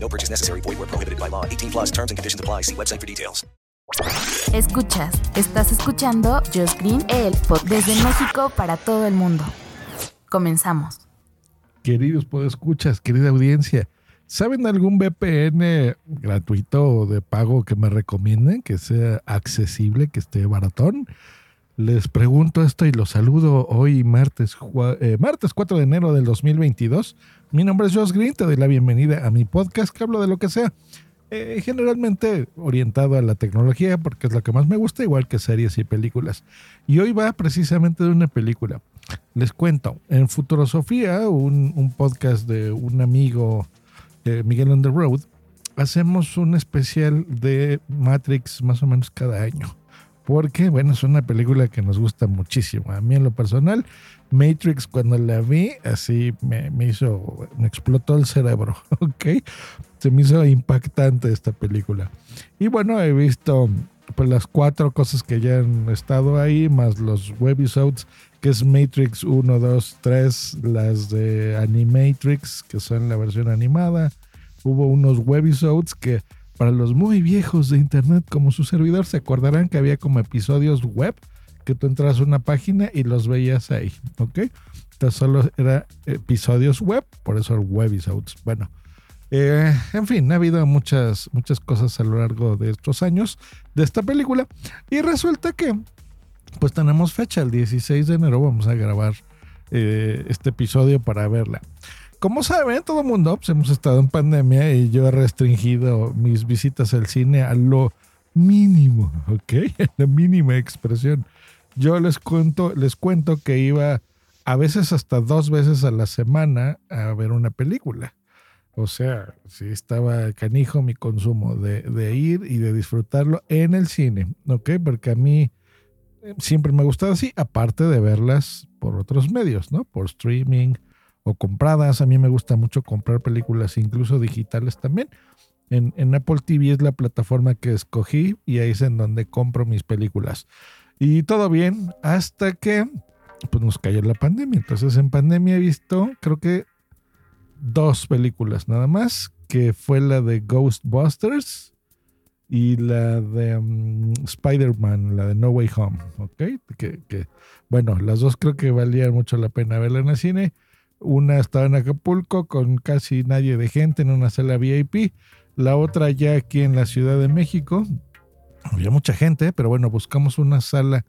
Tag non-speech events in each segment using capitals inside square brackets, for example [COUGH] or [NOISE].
No purchase necessary. Void where prohibited by law. 18 plus terms and conditions apply. See website for details. Escuchas, estás escuchando Just Green, el pod desde México para todo el mundo. Comenzamos. Queridos podescuchas, querida audiencia, ¿saben algún VPN gratuito o de pago que me recomienden, que sea accesible, que esté baratón? Les pregunto esto y los saludo hoy martes, eh, martes 4 de enero del 2022. Mi nombre es Josh Green, te doy la bienvenida a mi podcast que hablo de lo que sea. Eh, generalmente orientado a la tecnología porque es lo que más me gusta, igual que series y películas. Y hoy va precisamente de una película. Les cuento, en Futurosofía, un, un podcast de un amigo, eh, Miguel on the Road, hacemos un especial de Matrix más o menos cada año. Porque, bueno, es una película que nos gusta muchísimo. A mí en lo personal, Matrix cuando la vi, así me, me hizo, me explotó el cerebro, [LAUGHS] ¿ok? Se me hizo impactante esta película. Y bueno, he visto pues las cuatro cosas que ya han estado ahí, más los webisodes, que es Matrix 1, 2, 3, las de Animatrix, que son la versión animada. Hubo unos webisodes que para los muy viejos de internet como su servidor se acordarán que había como episodios web que tú entras a una página y los veías ahí, ¿ok? Entonces solo era episodios web, por eso webisodes. Bueno, eh, en fin, ha habido muchas, muchas cosas a lo largo de estos años de esta película y resulta que pues tenemos fecha, el 16 de enero vamos a grabar eh, este episodio para verla. Como saben, todo el mundo pues, hemos estado en pandemia y yo he restringido mis visitas al cine a lo mínimo, [LAUGHS] ¿ok? La mínima expresión. Yo les cuento, les cuento que iba a veces hasta dos veces a la semana a ver una película. O sea, sí estaba canijo mi consumo de, de ir y de disfrutarlo en el cine, ¿ok? Porque a mí eh, siempre me ha gustado así, aparte de verlas por otros medios, ¿no? Por streaming o compradas. A mí me gusta mucho comprar películas, incluso digitales también. En, en Apple TV es la plataforma que escogí y ahí es en donde compro mis películas. Y todo bien hasta que pues, nos cayó la pandemia. Entonces en pandemia he visto, creo que dos películas nada más, que fue la de Ghostbusters y la de um, Spider-Man, la de No Way Home, ¿ok? Que, que, bueno, las dos creo que valían mucho la pena verla en el cine. Una estaba en Acapulco con casi nadie de gente en una sala VIP. La otra ya aquí en la Ciudad de México. Había mucha gente, pero bueno, buscamos una sala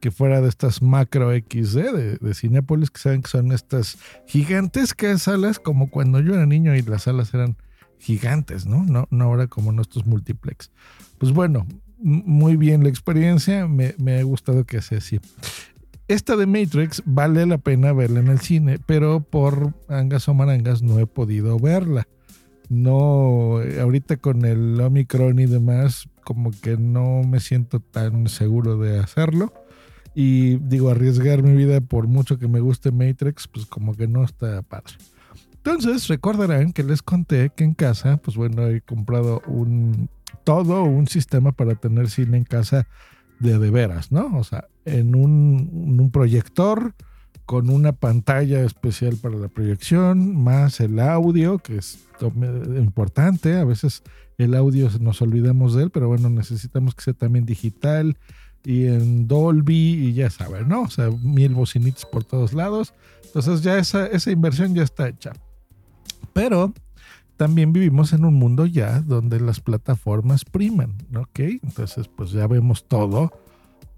que fuera de estas macro XD de, de que saben que son estas gigantescas salas, como cuando yo era niño y las salas eran gigantes, ¿no? No, no ahora como nuestros multiplex. Pues bueno, muy bien la experiencia, me, me ha gustado que sea así. Esta de Matrix vale la pena verla en el cine, pero por angas o marangas no he podido verla. No, ahorita con el Omicron y demás, como que no me siento tan seguro de hacerlo. Y digo, arriesgar mi vida por mucho que me guste Matrix, pues como que no está padre. Entonces, recordarán que les conté que en casa, pues bueno, he comprado un todo un sistema para tener cine en casa de veras, ¿no? O sea, en un, un proyector con una pantalla especial para la proyección, más el audio, que es importante. A veces el audio nos olvidamos de él, pero bueno, necesitamos que sea también digital y en Dolby y ya saben, ¿no? O sea, mil bocinitos por todos lados. Entonces ya esa, esa inversión ya está hecha. Pero también vivimos en un mundo ya donde las plataformas priman, ¿ok? Entonces pues ya vemos todo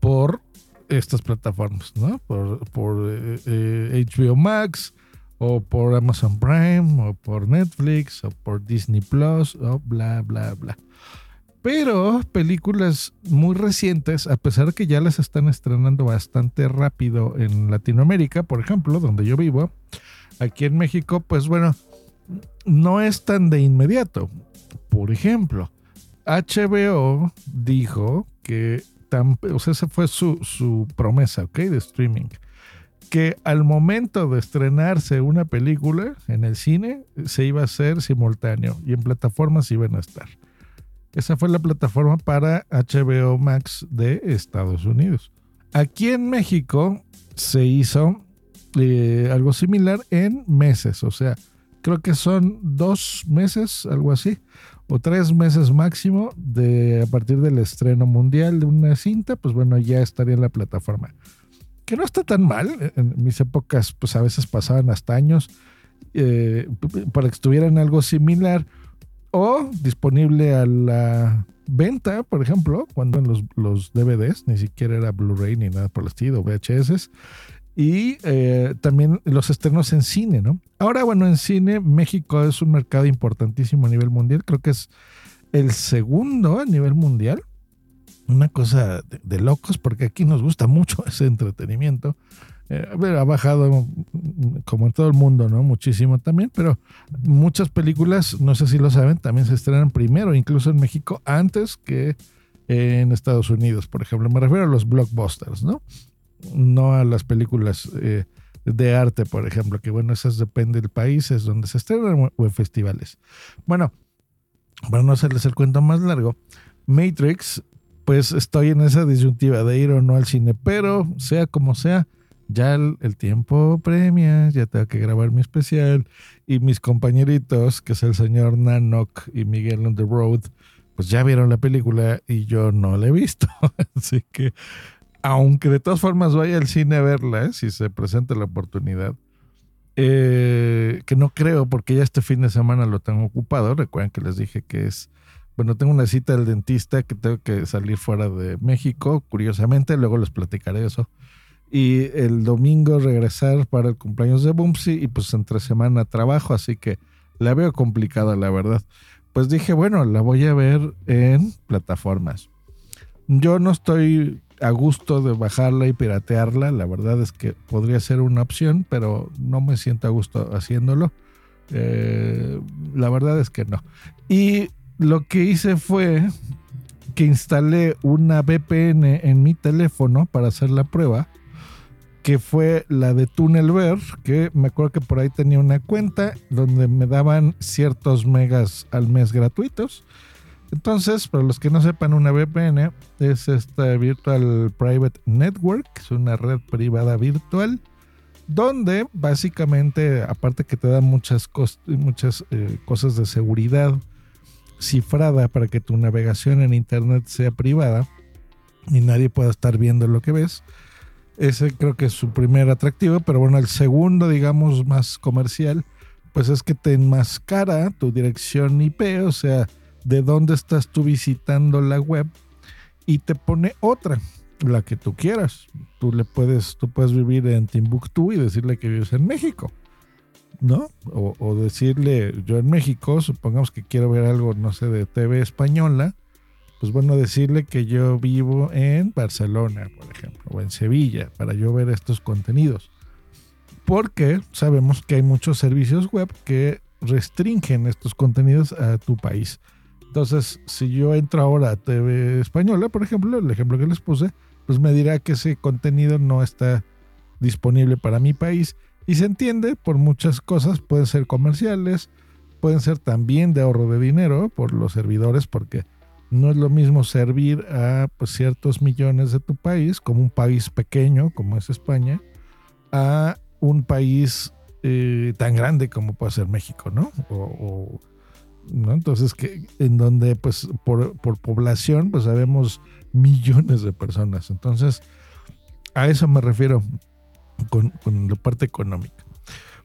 por estas plataformas, ¿no? Por, por eh, eh, HBO Max o por Amazon Prime o por Netflix o por Disney Plus o bla, bla, bla. Pero películas muy recientes, a pesar que ya las están estrenando bastante rápido en Latinoamérica, por ejemplo, donde yo vivo, aquí en México, pues bueno, no es tan de inmediato. Por ejemplo, HBO dijo que, o sea, esa fue su, su promesa, ¿ok? De streaming. Que al momento de estrenarse una película en el cine, se iba a hacer simultáneo y en plataformas iban a estar. Esa fue la plataforma para HBO Max de Estados Unidos. Aquí en México se hizo eh, algo similar en meses, o sea, creo que son dos meses, algo así, o tres meses máximo de a partir del estreno mundial de una cinta, pues bueno, ya estaría en la plataforma. Que no está tan mal, en mis épocas pues a veces pasaban hasta años eh, para que estuvieran algo similar o disponible a la venta, por ejemplo, cuando en los, los DVDs, ni siquiera era Blu-ray ni nada por el estilo, VHS, y eh, también los estrenos en cine, ¿no? Ahora, bueno, en cine, México es un mercado importantísimo a nivel mundial, creo que es el segundo a nivel mundial. Una cosa de, locos, porque aquí nos gusta mucho [LAUGHS] ese entretenimiento. Eh, ha bajado como en todo el mundo, ¿no? Muchísimo también, pero muchas películas, no sé si lo saben, también se estrenan primero, incluso en México, antes que en Estados Unidos, por ejemplo. Me refiero a los blockbusters, ¿no? No a las películas eh, de arte, por ejemplo, que bueno, esas depende del país, es donde se estrenan o en festivales. Bueno, para no hacerles el cuento más largo, Matrix, pues estoy en esa disyuntiva de ir o no al cine, pero sea como sea, ya el, tiempo premia, ya tengo que grabar mi especial y mis compañeritos, que es el señor Nanok y Miguel on the Road, pues ya vieron la película y yo no la he visto. [LAUGHS] Así que aunque de todas formas vaya al cine a verla, ¿eh? si se presenta la oportunidad, eh, que no creo porque ya este fin de semana lo tengo ocupado. Recuerden que les dije que es, bueno, tengo una cita del dentista que tengo que salir fuera de México, curiosamente, luego les platicaré eso. Y el domingo regresar para el cumpleaños de Bumsy y pues entre semana trabajo, así que la veo complicada, la verdad. Pues dije, bueno, la voy a ver en plataformas. Yo no estoy a gusto de bajarla y piratearla. La verdad es que podría ser una opción, pero no me siento a gusto haciéndolo. Eh, la verdad es que no. Y lo que hice fue que instalé una VPN en mi teléfono para hacer la prueba, que fue la de Tunnelver, que me acuerdo que por ahí tenía una cuenta donde me daban ciertos megas al mes gratuitos entonces, para los que no sepan, una VPN es esta Virtual Private Network, es una red privada virtual, donde básicamente, aparte que te da muchas, muchas eh, cosas de seguridad cifrada para que tu navegación en Internet sea privada y nadie pueda estar viendo lo que ves. Ese creo que es su primer atractivo, pero bueno, el segundo, digamos, más comercial, pues es que te enmascara tu dirección IP, o sea, de dónde estás tú visitando la web y te pone otra, la que tú quieras. Tú le puedes, tú puedes vivir en Timbuktu y decirle que vives en México, ¿no? O, decirle, yo en México, supongamos que quiero ver algo, no sé, de TV española, pues bueno, decirle que yo vivo en Barcelona, por ejemplo, o en Sevilla, para yo ver estos contenidos. Porque sabemos que hay muchos servicios web que restringen estos contenidos a tu país. Entonces, si yo entro ahora a TV Española, por ejemplo, el ejemplo que les puse, pues me dirá que ese contenido no está disponible para mi país. Y se entiende por muchas cosas, pueden ser comerciales, pueden ser también de ahorro de dinero por los servidores, porque no es lo mismo servir a pues, ciertos millones de tu país, como un país pequeño como es España, a un país eh, tan grande como puede ser México, ¿no? o ¿no? Entonces, que, en donde, pues, por, población, pues sabemos millones de personas. Entonces, a eso me refiero con, la parte económica.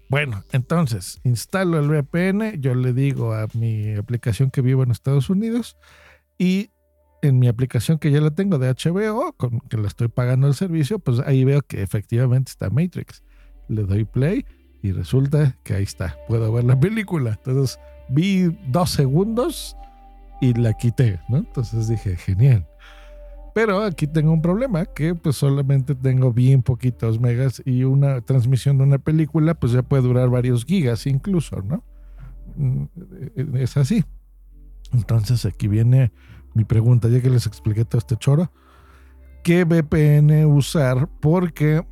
Bueno, entonces, instalo el VPN, yo le digo a mi aplicación que vivo en Estados Unidos y en mi aplicación que ya la tengo de HBO, con que la estoy pagando el servicio, pues ahí veo que efectivamente está Matrix. Le doy play y resulta que ahí está, puedo ver la película. Entonces, vi dos segundos y la quité, ¿no? Entonces dije, genial. Pero aquí tengo un problema, que pues solamente tengo bien poquitos megas y una transmisión de una película pues ya puede durar varios gigas incluso, ¿no? Mm, es así. Entonces aquí viene mi pregunta, ya que les expliqué todo este choro. ¿Qué VPN usar? Porque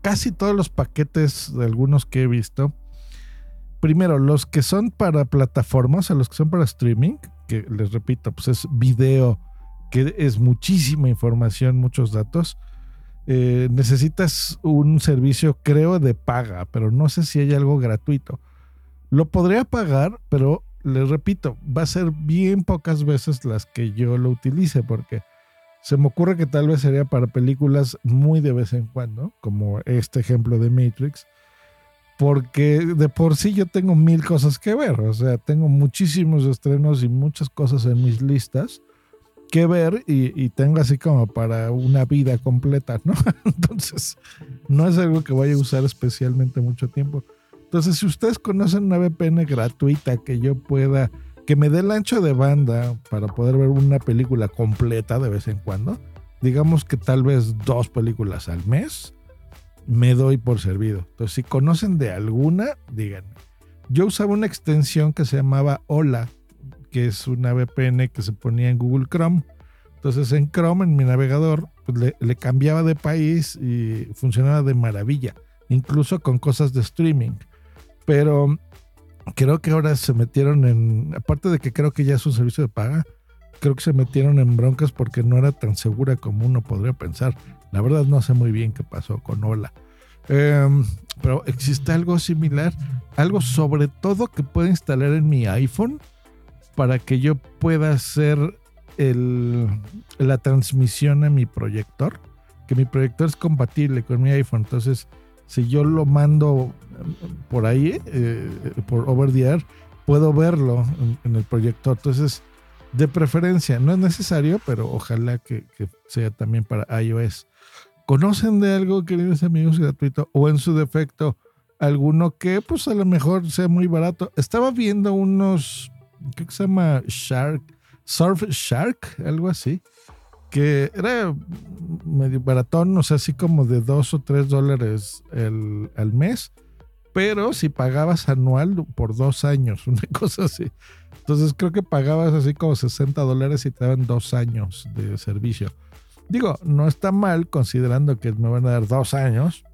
casi todos los paquetes de algunos que he visto, primero, los que son para plataformas, o los que son para streaming, que les repito, pues es video, que es muchísima información, muchos datos. Eh, necesitas un servicio, creo, de paga, pero no sé si hay algo gratuito. Lo podría pagar, pero les repito, va a ser bien pocas veces las que yo lo utilice, porque se me ocurre que tal vez sería para películas muy de vez en cuando, como este ejemplo de Matrix, porque de por sí yo tengo mil cosas que ver, o sea, tengo muchísimos estrenos y muchas cosas en mis listas que ver y, tengo así como para una vida completa, ¿no? [LAUGHS] Entonces, no es algo que vaya a usar especialmente mucho tiempo. Entonces, si ustedes conocen una VPN gratuita que yo pueda, que me dé el ancho de banda para poder ver una película completa de vez en cuando, digamos que tal vez dos películas al mes, me doy por servido. Entonces, si conocen de alguna, díganme. Yo usaba una extensión que se llamaba Hola, que es una VPN que se ponía en Google Chrome. Entonces en Chrome, en mi navegador, pues le, le, cambiaba de país y funcionaba de maravilla, incluso con cosas de streaming. Pero creo que ahora se metieron en, aparte de que creo que ya es un servicio de paga, creo que se metieron en broncas porque no era tan segura como uno podría pensar. La verdad no sé muy bien qué pasó con Hola. Eh, pero existe algo similar, algo sobre todo que puedo instalar en mi iPhone para que yo pueda hacer la transmisión a mi proyector, que mi proyector es compatible con mi iPhone. Entonces, si yo lo mando por ahí, eh, por over the air, puedo verlo en, el proyector. Entonces, de preferencia, no es necesario, pero ojalá que, sea también para iOS. ¿Conocen de algo, queridos amigos, gratuito? O en su defecto, alguno que pues a lo mejor sea muy barato. Estaba viendo unos, ¿qué se llama? Shark, Surf Shark, algo así que era medio baratón, o sea, así como de dos o tres dólares el, al mes, pero si pagabas anual por dos años, [LAUGHS] una cosa así. Entonces creo que pagabas así como 60 dólares y te daban dos años de servicio. Digo, no está mal considerando que me van a dar dos años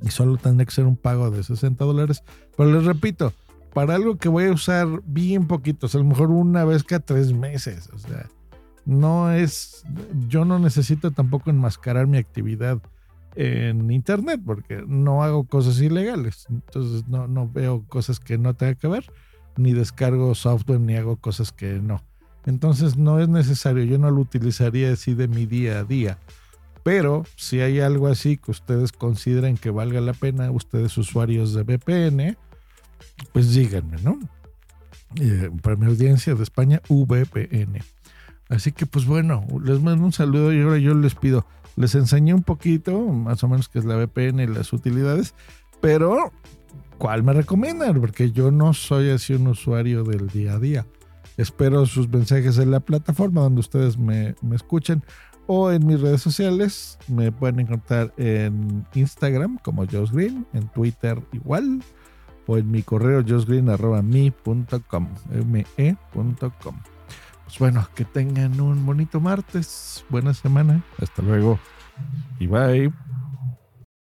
y solo tendría que ser un pago de 60 dólares. Pero les repito, para algo que voy a usar bien poquito, a lo mejor una vez cada tres meses, o sea, no es, yo no necesito tampoco enmascarar mi actividad en internet porque no hago cosas ilegales. Entonces no, no veo cosas que no tenga que ver, ni descargo software, ni hago cosas que no. Entonces no es necesario, yo no lo utilizaría así de mi día a día. Pero si hay algo así que ustedes consideren que valga la pena, ustedes usuarios de VPN, pues díganme, ¿no? Eh, para mi audiencia de España, VPN. Así que pues bueno, les mando un saludo y ahora yo les pido, les enseñé un poquito, más o menos qué es la VPN y las utilidades, pero ¿cuál me recomiendan? Porque yo no soy así un usuario del día a día. Espero sus mensajes en la plataforma donde ustedes me, me escuchen o en mis redes sociales. Me pueden encontrar en Instagram como Josh Green, en Twitter igual, o en mi correo josgreen.me.com. me.com. Pues bueno, que tengan un bonito martes, buena semana, hasta luego y bye.